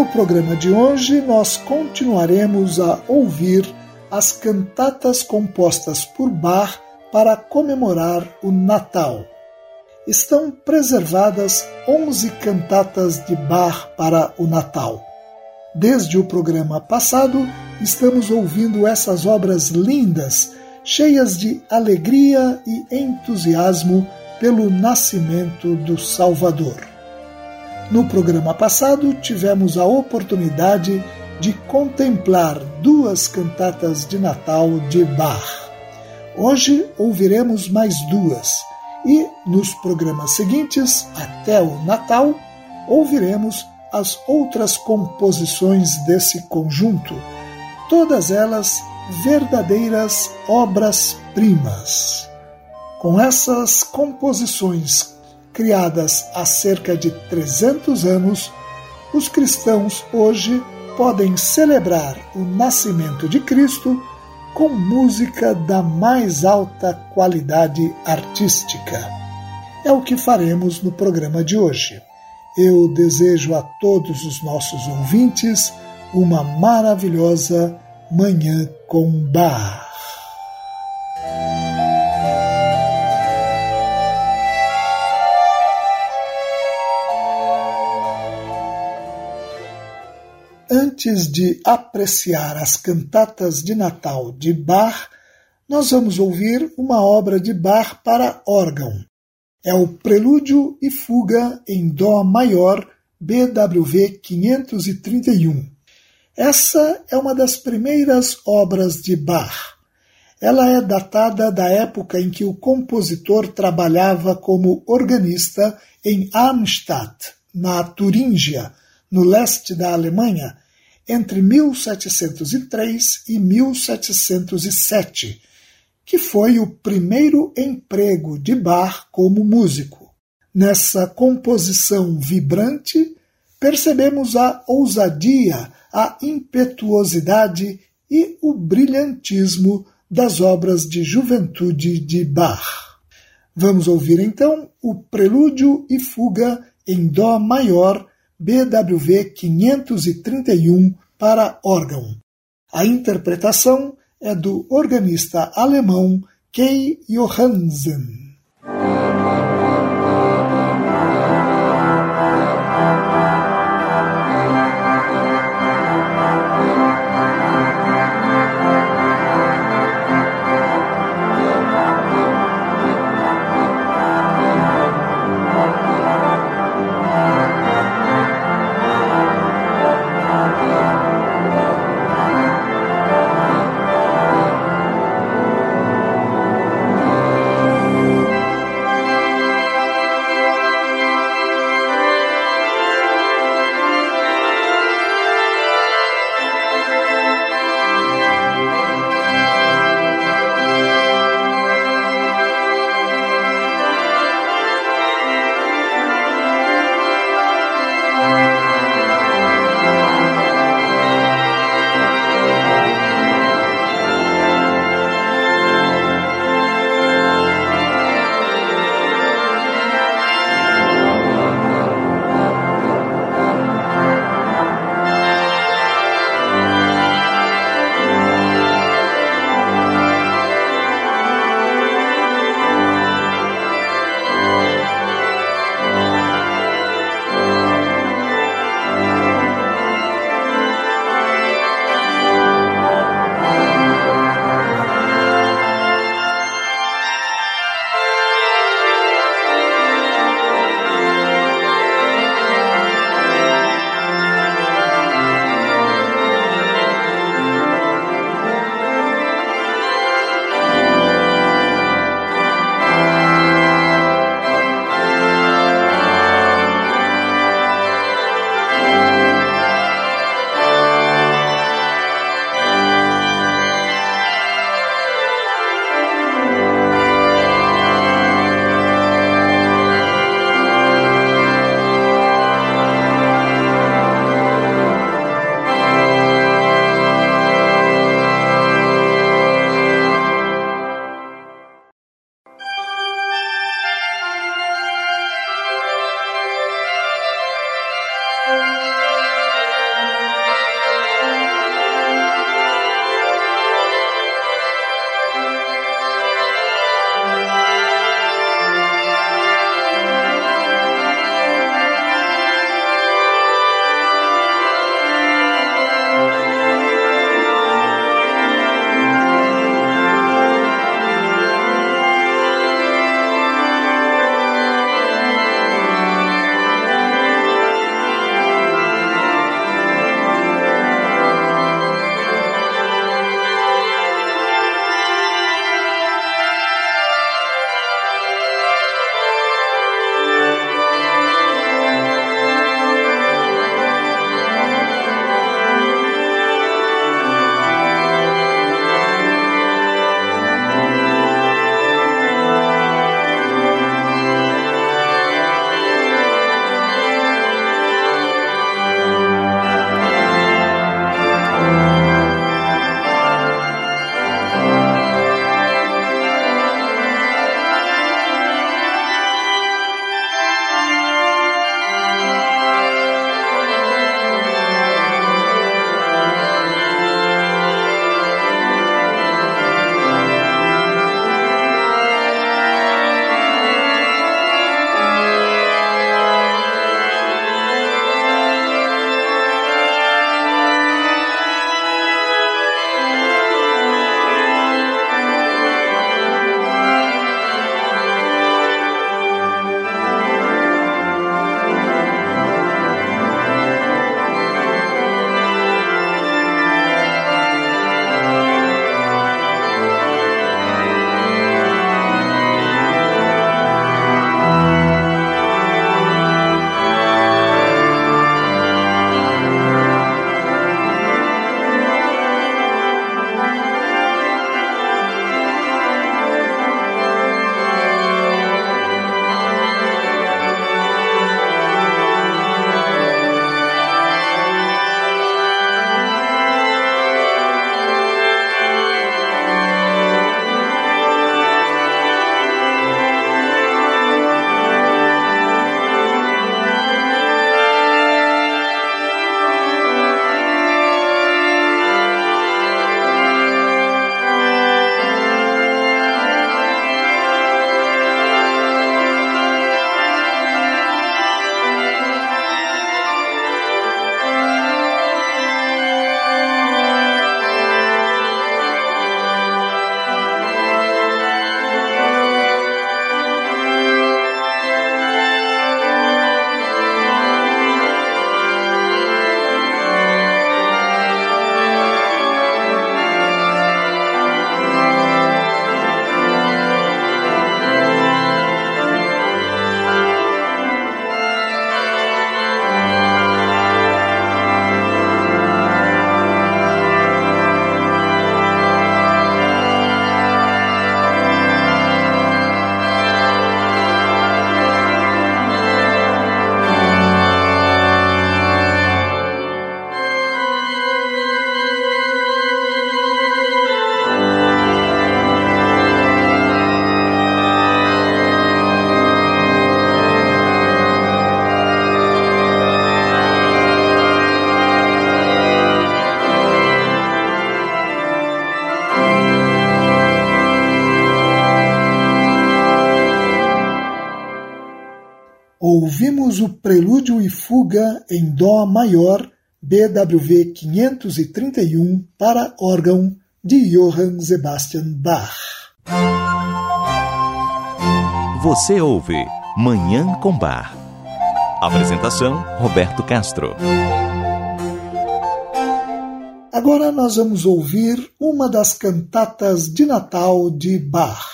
No programa de hoje, nós continuaremos a ouvir as cantatas compostas por Bach para comemorar o Natal. Estão preservadas 11 cantatas de Bach para o Natal. Desde o programa passado, estamos ouvindo essas obras lindas, cheias de alegria e entusiasmo pelo nascimento do Salvador. No programa passado, tivemos a oportunidade de contemplar duas cantatas de Natal de Bach. Hoje ouviremos mais duas e nos programas seguintes, até o Natal, ouviremos as outras composições desse conjunto, todas elas verdadeiras obras-primas. Com essas composições criadas há cerca de 300 anos, os cristãos hoje podem celebrar o nascimento de Cristo com música da mais alta qualidade artística. É o que faremos no programa de hoje. Eu desejo a todos os nossos ouvintes uma maravilhosa Manhã com Bar. Antes de apreciar as cantatas de Natal de Bach, nós vamos ouvir uma obra de Bach para órgão. É o Prelúdio e Fuga em Dó maior, BWV 531. Essa é uma das primeiras obras de Bach. Ela é datada da época em que o compositor trabalhava como organista em Arnstadt, na Turíngia, no leste da Alemanha, entre 1703 e 1707, que foi o primeiro emprego de Bach como músico. Nessa composição vibrante, percebemos a ousadia, a impetuosidade e o brilhantismo das obras de juventude de Bach. Vamos ouvir então o Prelúdio e Fuga em Dó maior BWV 531 para órgão. A interpretação é do organista alemão Kay Johansen. Ouvimos o Prelúdio e Fuga em Dó maior, BWV 531, para órgão de Johann Sebastian Bach. Você ouve Manhã com Bar. Apresentação: Roberto Castro. Agora nós vamos ouvir uma das cantatas de Natal de Bach.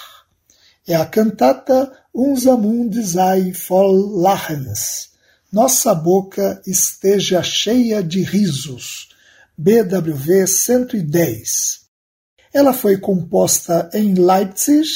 É a cantata Unser Mund sei voll Lachens. Nossa boca esteja cheia de risos. BWV 110. Ela foi composta em Leipzig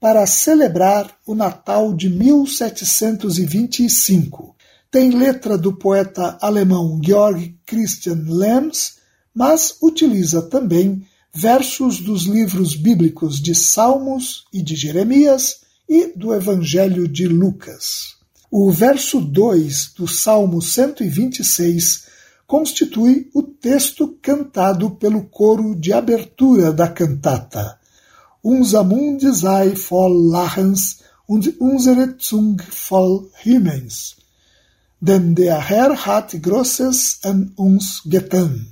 para celebrar o Natal de 1725. Tem letra do poeta alemão Georg Christian Lems, mas utiliza também versos dos livros bíblicos de Salmos e de Jeremias e do Evangelho de Lucas. O verso 2 do Salmo 126 constitui o texto cantado pelo coro de abertura da cantata. Unser Mund sei voll Lachens und unsere Zung voll. Denn der Herr hat Großes an uns getan.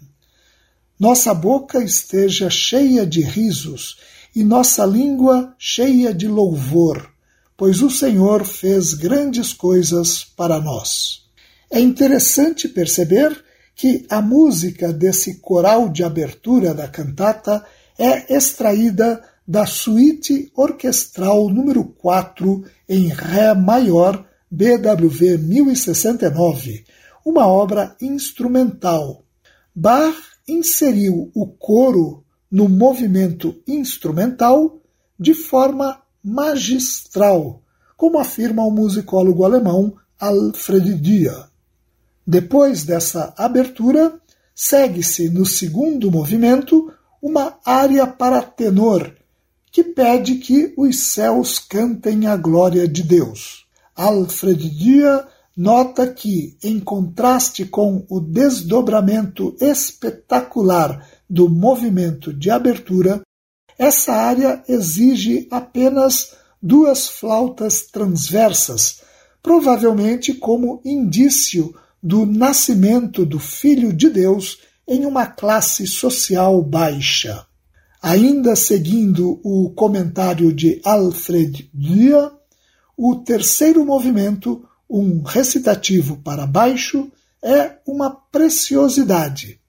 Nossa boca esteja cheia de risos e nossa língua cheia de louvor, pois o Senhor fez grandes coisas para nós. É interessante perceber que a música desse coral de abertura da cantata é extraída da suíte orquestral número 4 em Ré maior, BWV 1069, uma obra instrumental. Bach inseriu o coro no movimento instrumental de forma magistral, como afirma o musicólogo alemão Alfred Dia. Depois dessa abertura, segue-se no segundo movimento uma área para tenor, que pede que os céus cantem a glória de Deus. Alfred Dia nota que, em contraste com o desdobramento espetacular do movimento de abertura, essa área exige apenas duas flautas transversas, provavelmente como indício do nascimento do Filho de Deus em uma classe social baixa. Ainda seguindo o comentário de Alfred Dia, o terceiro movimento, um recitativo para baixo, é uma preciosidade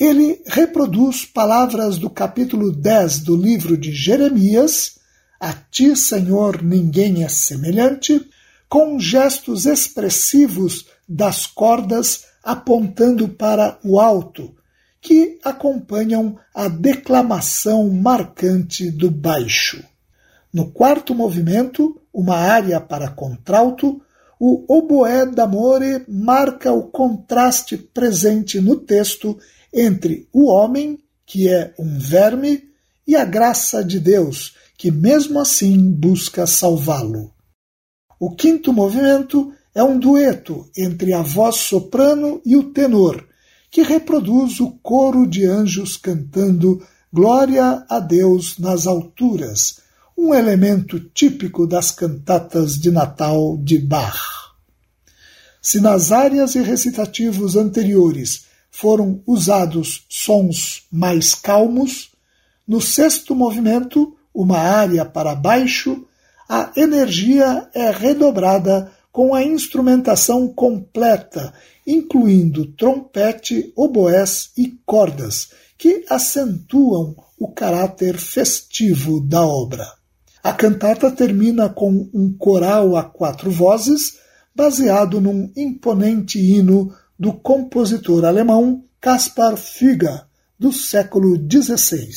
ele reproduz palavras do capítulo 10 do livro de Jeremias, A ti, Senhor, ninguém é semelhante, com gestos expressivos das cordas apontando para o alto, que acompanham a declamação marcante do baixo. No quarto movimento, uma área para contralto, o oboé d'amore marca o contraste presente no texto entre o homem, que é um verme, e a graça de Deus, que mesmo assim busca salvá-lo. O quinto movimento é um dueto entre a voz soprano e o tenor, que reproduz o coro de anjos cantando Glória a Deus nas alturas, um elemento típico das cantatas de Natal de Bach. Se nas áreas e recitativos anteriores foram usados sons mais calmos. No sexto movimento, uma área para baixo, a energia é redobrada com a instrumentação completa, incluindo trompete, oboés e cordas, que acentuam o caráter festivo da obra. A cantata termina com um coral a quatro vozes, baseado num imponente hino do compositor alemão Caspar Füger, do século XVI.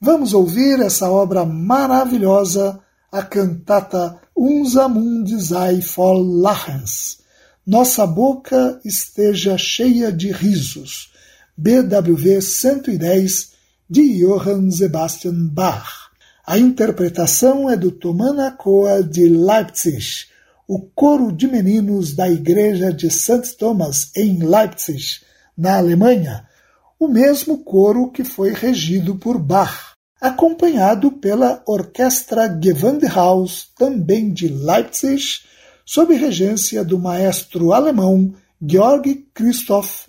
Vamos ouvir essa obra maravilhosa, a cantata Unser Mund sei voll Lachens. Nossa boca esteja cheia de risos. BWV 110 de Johann Sebastian Bach. A interpretação é do Tomana Coa de Leipzig o coro de meninos da igreja de St. Thomas em Leipzig, na Alemanha, o mesmo coro que foi regido por Bach, acompanhado pela Orquestra Gewandhaus, também de Leipzig, sob regência do maestro alemão Georg Christoph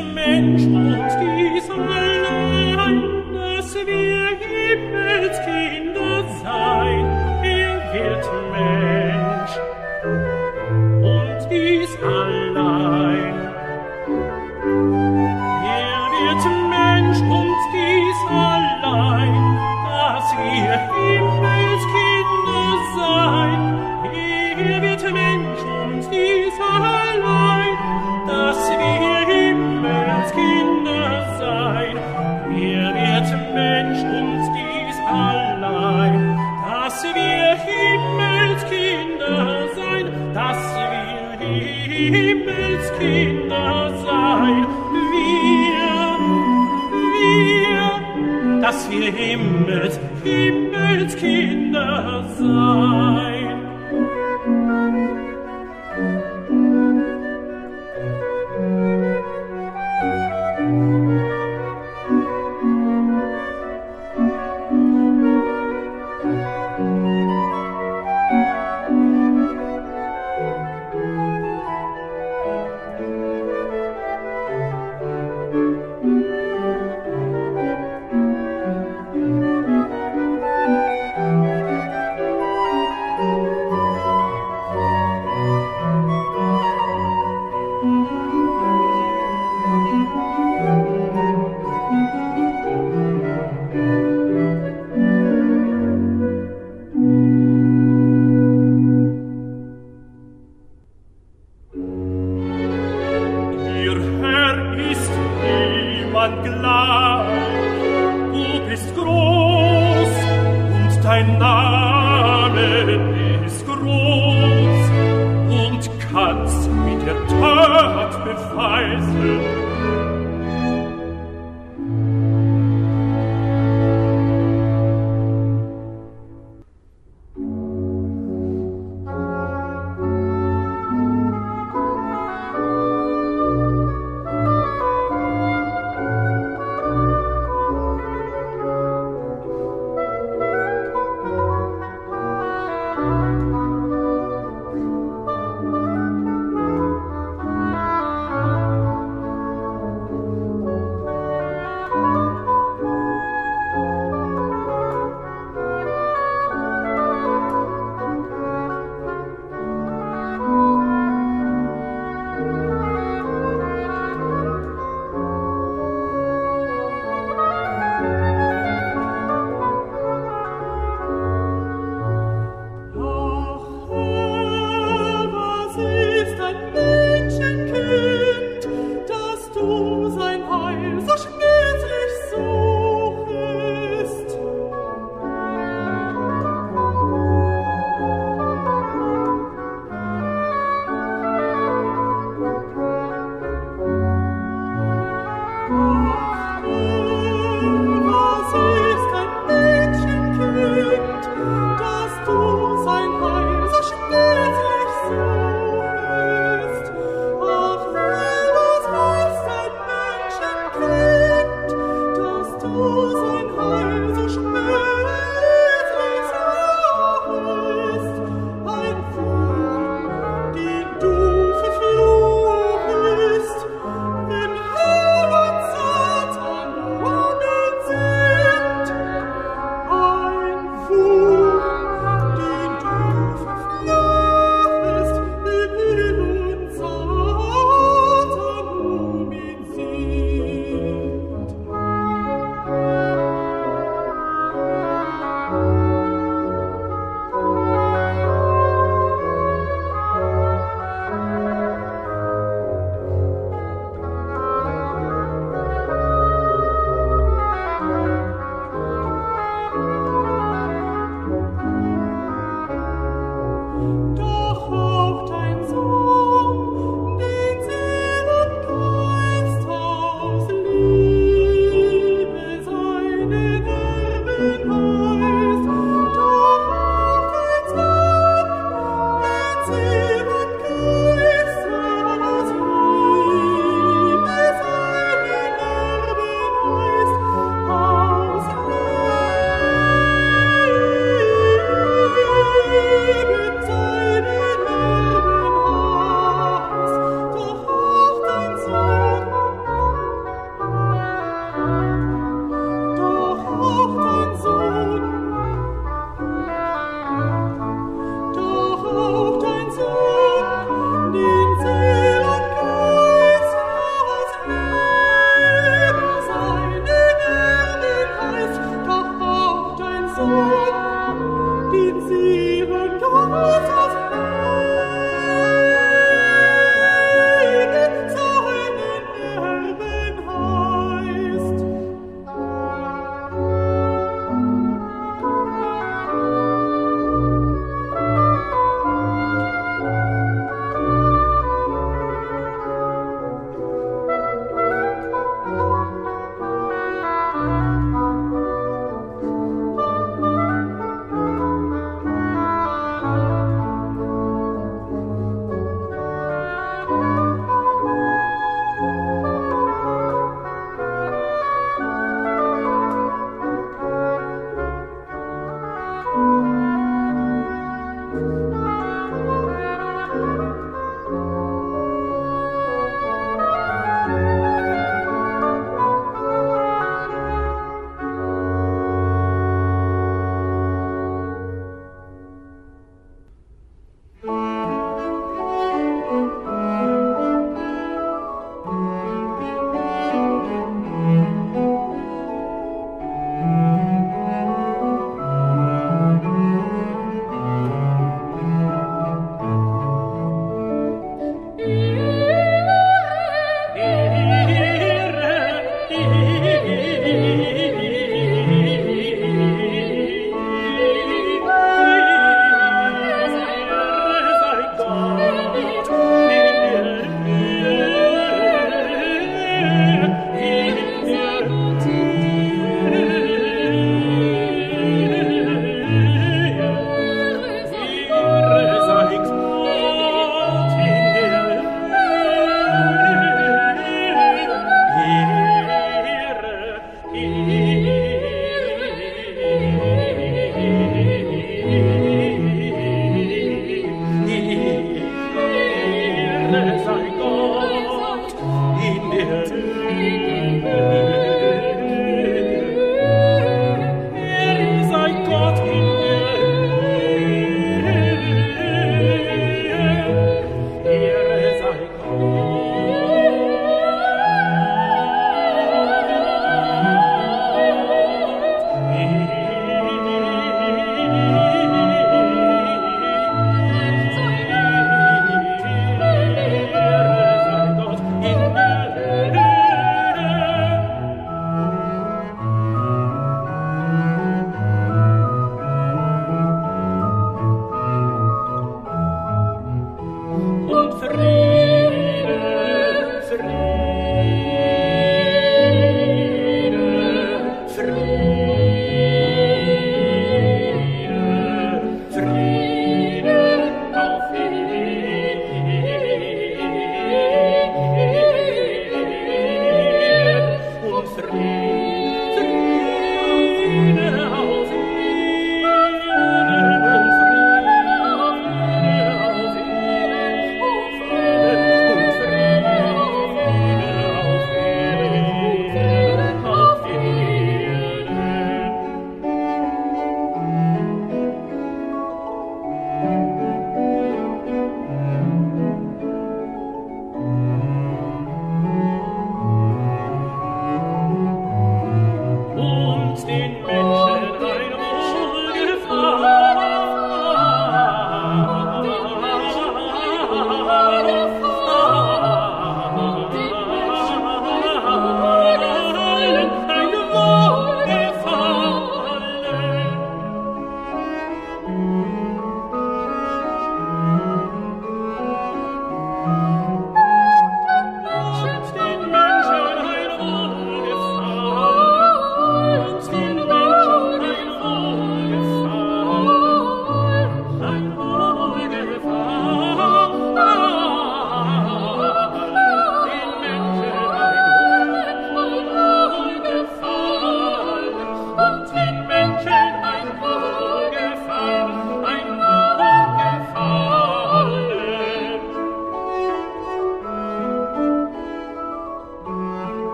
Mensch mention. gehimmelt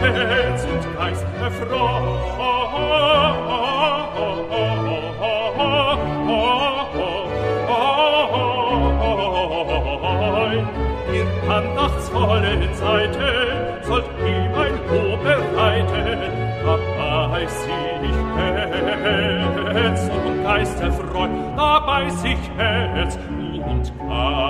Herz und Geist erfreuen. Ihr andachtsvolle Zeiten sollt ihm ein Lob bereiten, dabei sich Herz und Geist erfreuen, dabei sich Herz und Geist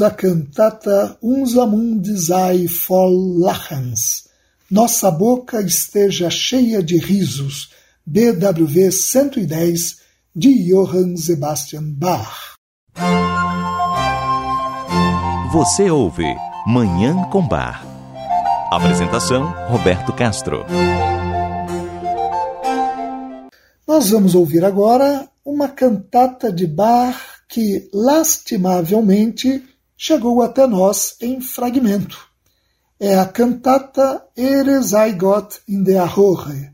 ouvimos a cantata Unser Mund sei voll Lachens. Nossa boca esteja cheia de risos. BWV 110 de Johann Sebastian Bach. Você ouve Manhã com Bar. Apresentação Roberto Castro. Nós vamos ouvir agora uma cantata de Bach que, lastimavelmente, chegou até nós em fragmento. É a cantata Ere sei Gott in der Hohe,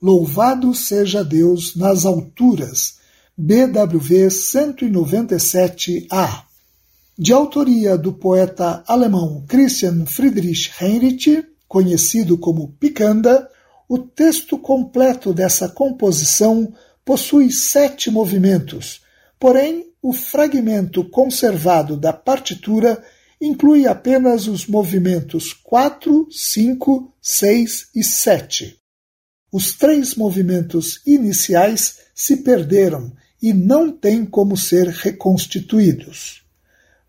Louvado seja Deus nas alturas, BWV 197A. De autoria do poeta alemão Christian Friedrich Heinrich, conhecido como Picanda, o texto completo dessa composição possui sete movimentos, porém o fragmento conservado da partitura inclui apenas os movimentos 4, 5, 6 e 7. Os três movimentos iniciais se perderam e não têm como ser reconstituídos.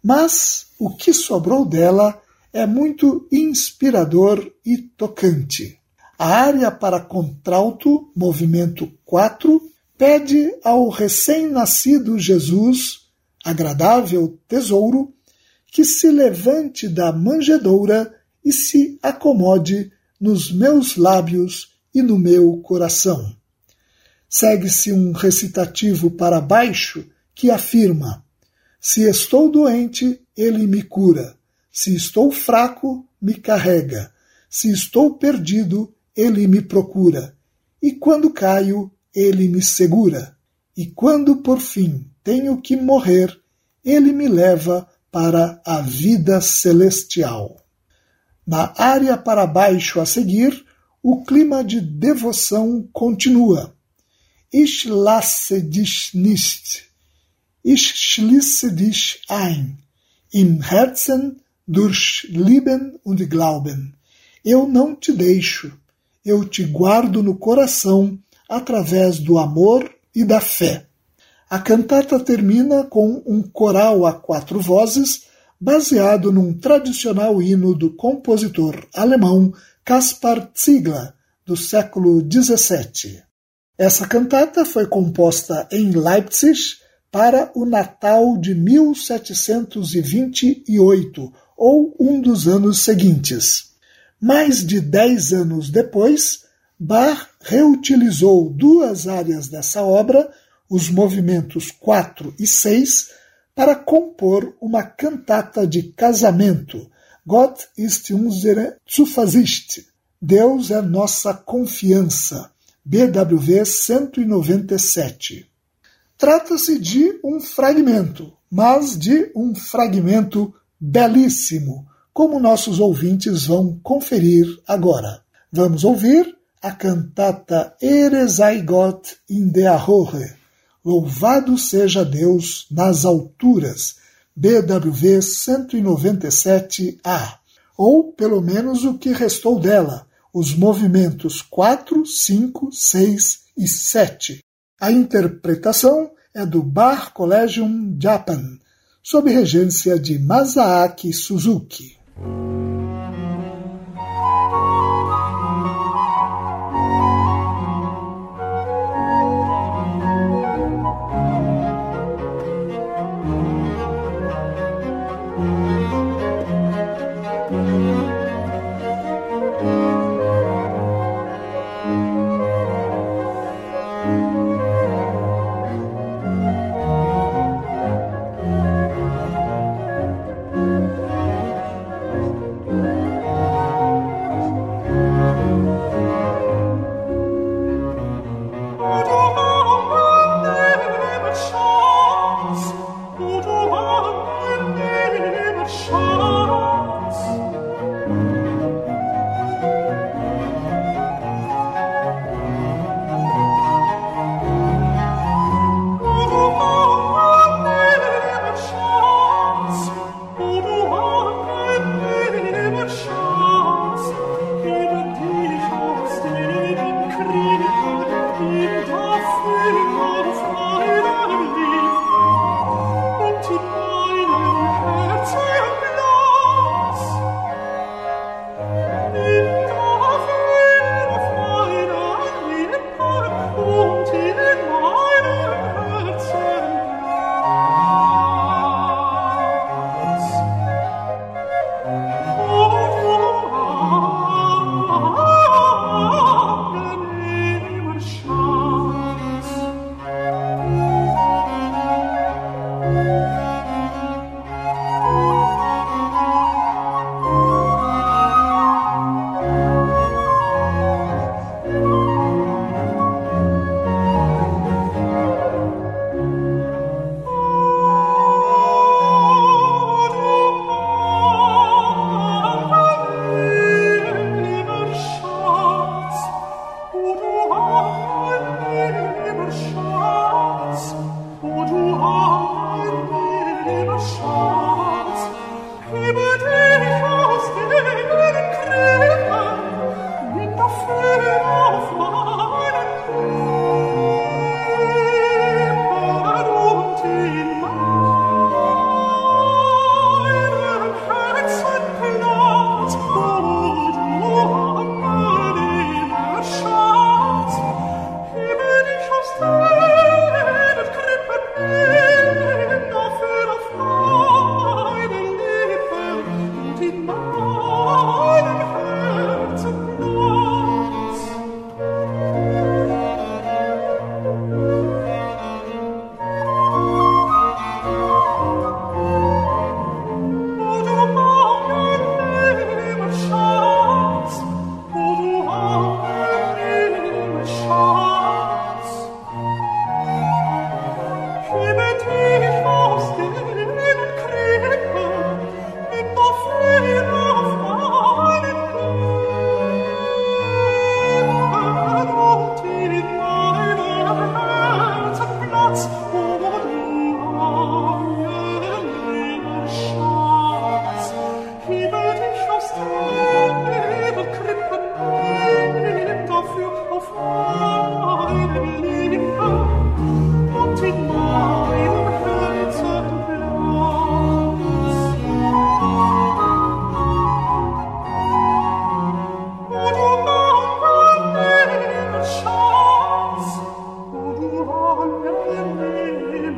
Mas o que sobrou dela é muito inspirador e tocante. A área para contralto, movimento 4, pede ao recém-nascido Jesus, agradável tesouro, que se levante da manjedoura e se acomode nos meus lábios e no meu coração. Segue-se um recitativo para baixo que afirma: Se estou doente, ele me cura. Se estou fraco, me carrega. Se estou perdido, ele me procura. E quando caio, ele me segura, e quando por fim tenho que morrer, ele me leva para a vida celestial. Na área para baixo a seguir, o clima de devoção continua. Ich lasse dich nicht. Ich schließe dich ein. Im Herzen durch Lieben und Glauben. Eu não te deixo. Eu te guardo no coração através do amor e da fé. A cantata termina com um coral a quatro vozes, baseado num tradicional hino do compositor alemão Caspar Ziegler, do século XVII. Essa cantata foi composta em Leipzig para o Natal de 1728, ou um dos anos seguintes. Mais de dez anos depois, Bach reutilizou duas áreas dessa obra, os movimentos 4 e 6, para compor uma cantata de casamento, Gott ist unsere Zuversicht, Deus é nossa confiança, BWV 197. Trata-se de um fragmento, mas de um fragmento belíssimo, como nossos ouvintes vão conferir agora. Vamos ouvir a cantata Eresai Gott in der Hohe, Louvado seja Deus nas alturas, BWV 197A, ou pelo menos o que restou dela, os movimentos 4, 5, 6 e 7. A interpretação é do Bar Collegium Japan, sob regência de Masaaki Suzuki.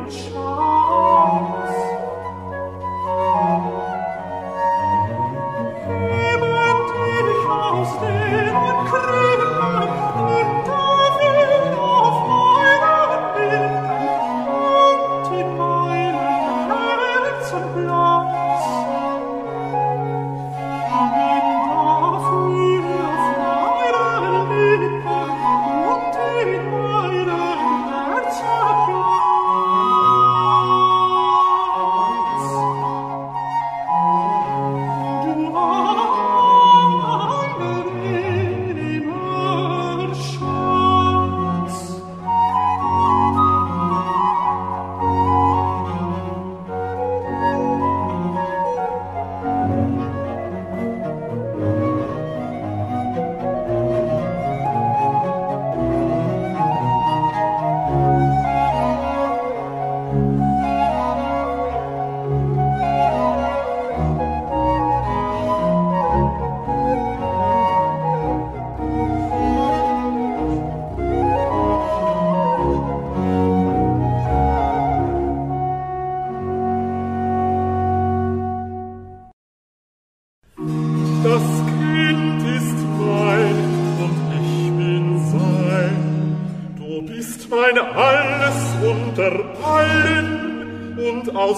much.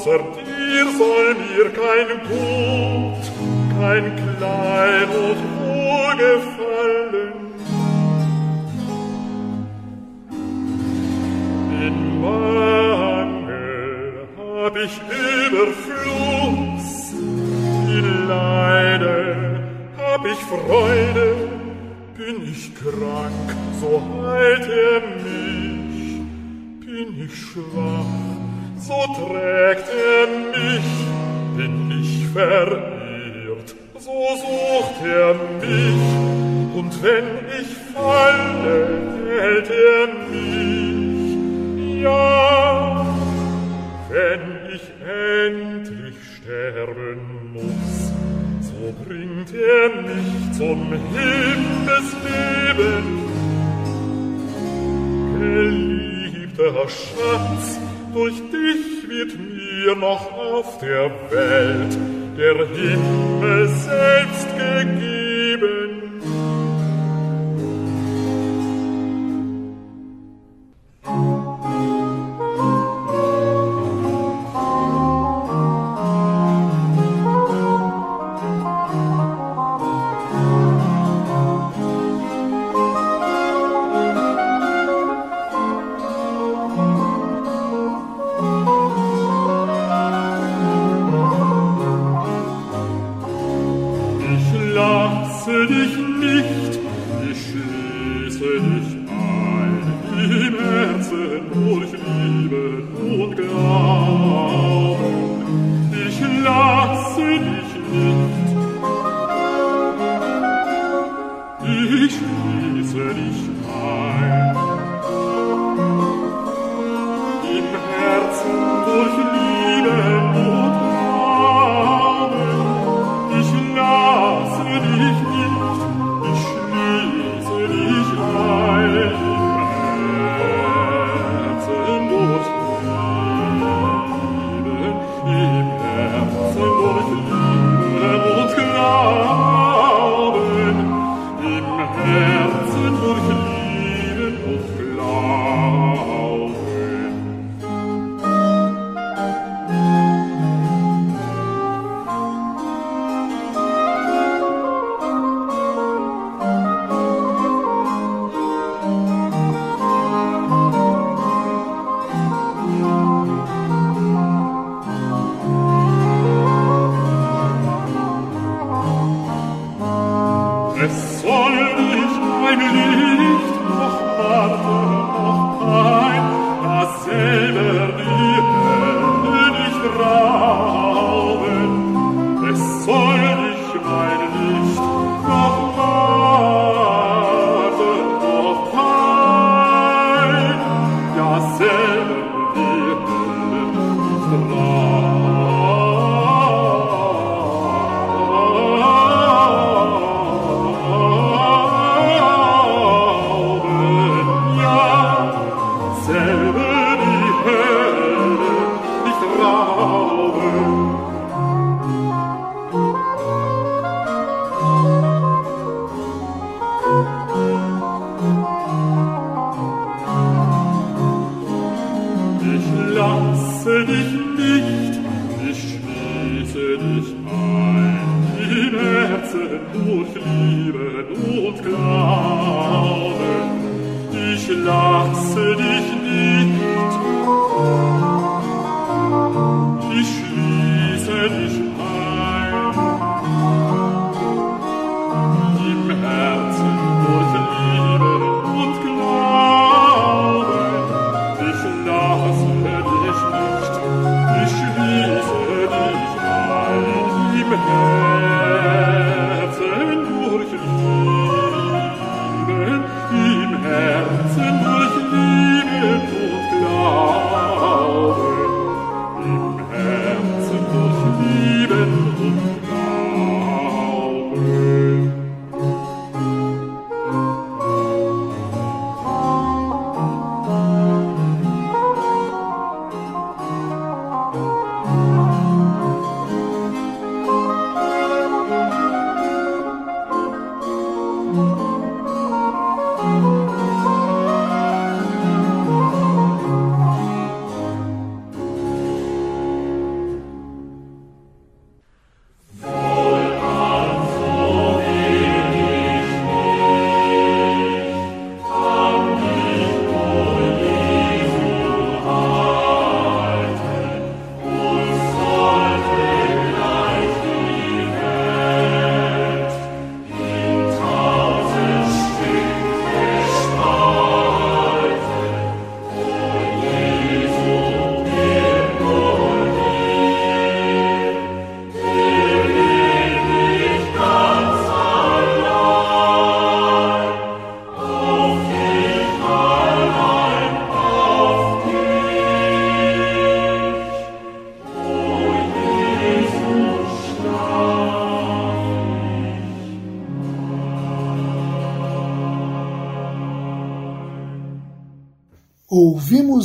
Außer dir soll mir kein Gut, kein Klein und Wohlgefallen. In Mangel hab ich Überfluss, in Leide hab ich Freude, bin ich krank, so heilt er mich, bin ich schwach, so trägt er mich, bin ich verirrt, so sucht er mich, und wenn ich falle, hält er mich, ja, wenn ich endlich sterben muss, so bringt er mich zum Himmelsleben. Geliebter Schatz, durch dich wird mir noch auf der Welt der Himmel selbst gegeben. Herzen durch verlasse dich nicht, ich schließe dich ein, in Herzen durch Liebe und Glauben.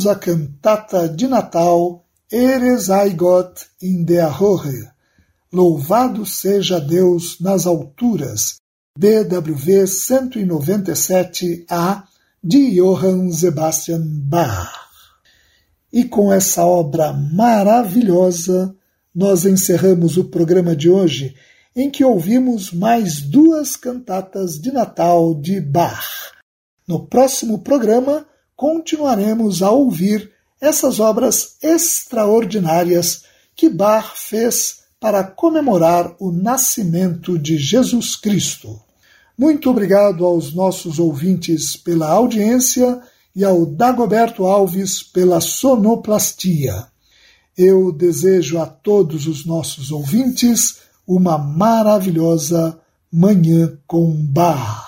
A cantata de Natal Eres ei Gott in der Höhe. Louvado seja Deus nas alturas, BWV 197A, de Johann Sebastian Bach. E com essa obra maravilhosa, nós encerramos o programa de hoje, em que ouvimos mais duas cantatas de Natal de Bach. No próximo programa, continuaremos a ouvir essas obras extraordinárias que Bach fez para comemorar o nascimento de Jesus Cristo. Muito obrigado aos nossos ouvintes pela audiência e ao Dagoberto Alves pela sonoplastia. Eu desejo a todos os nossos ouvintes uma maravilhosa Manhã com Bar.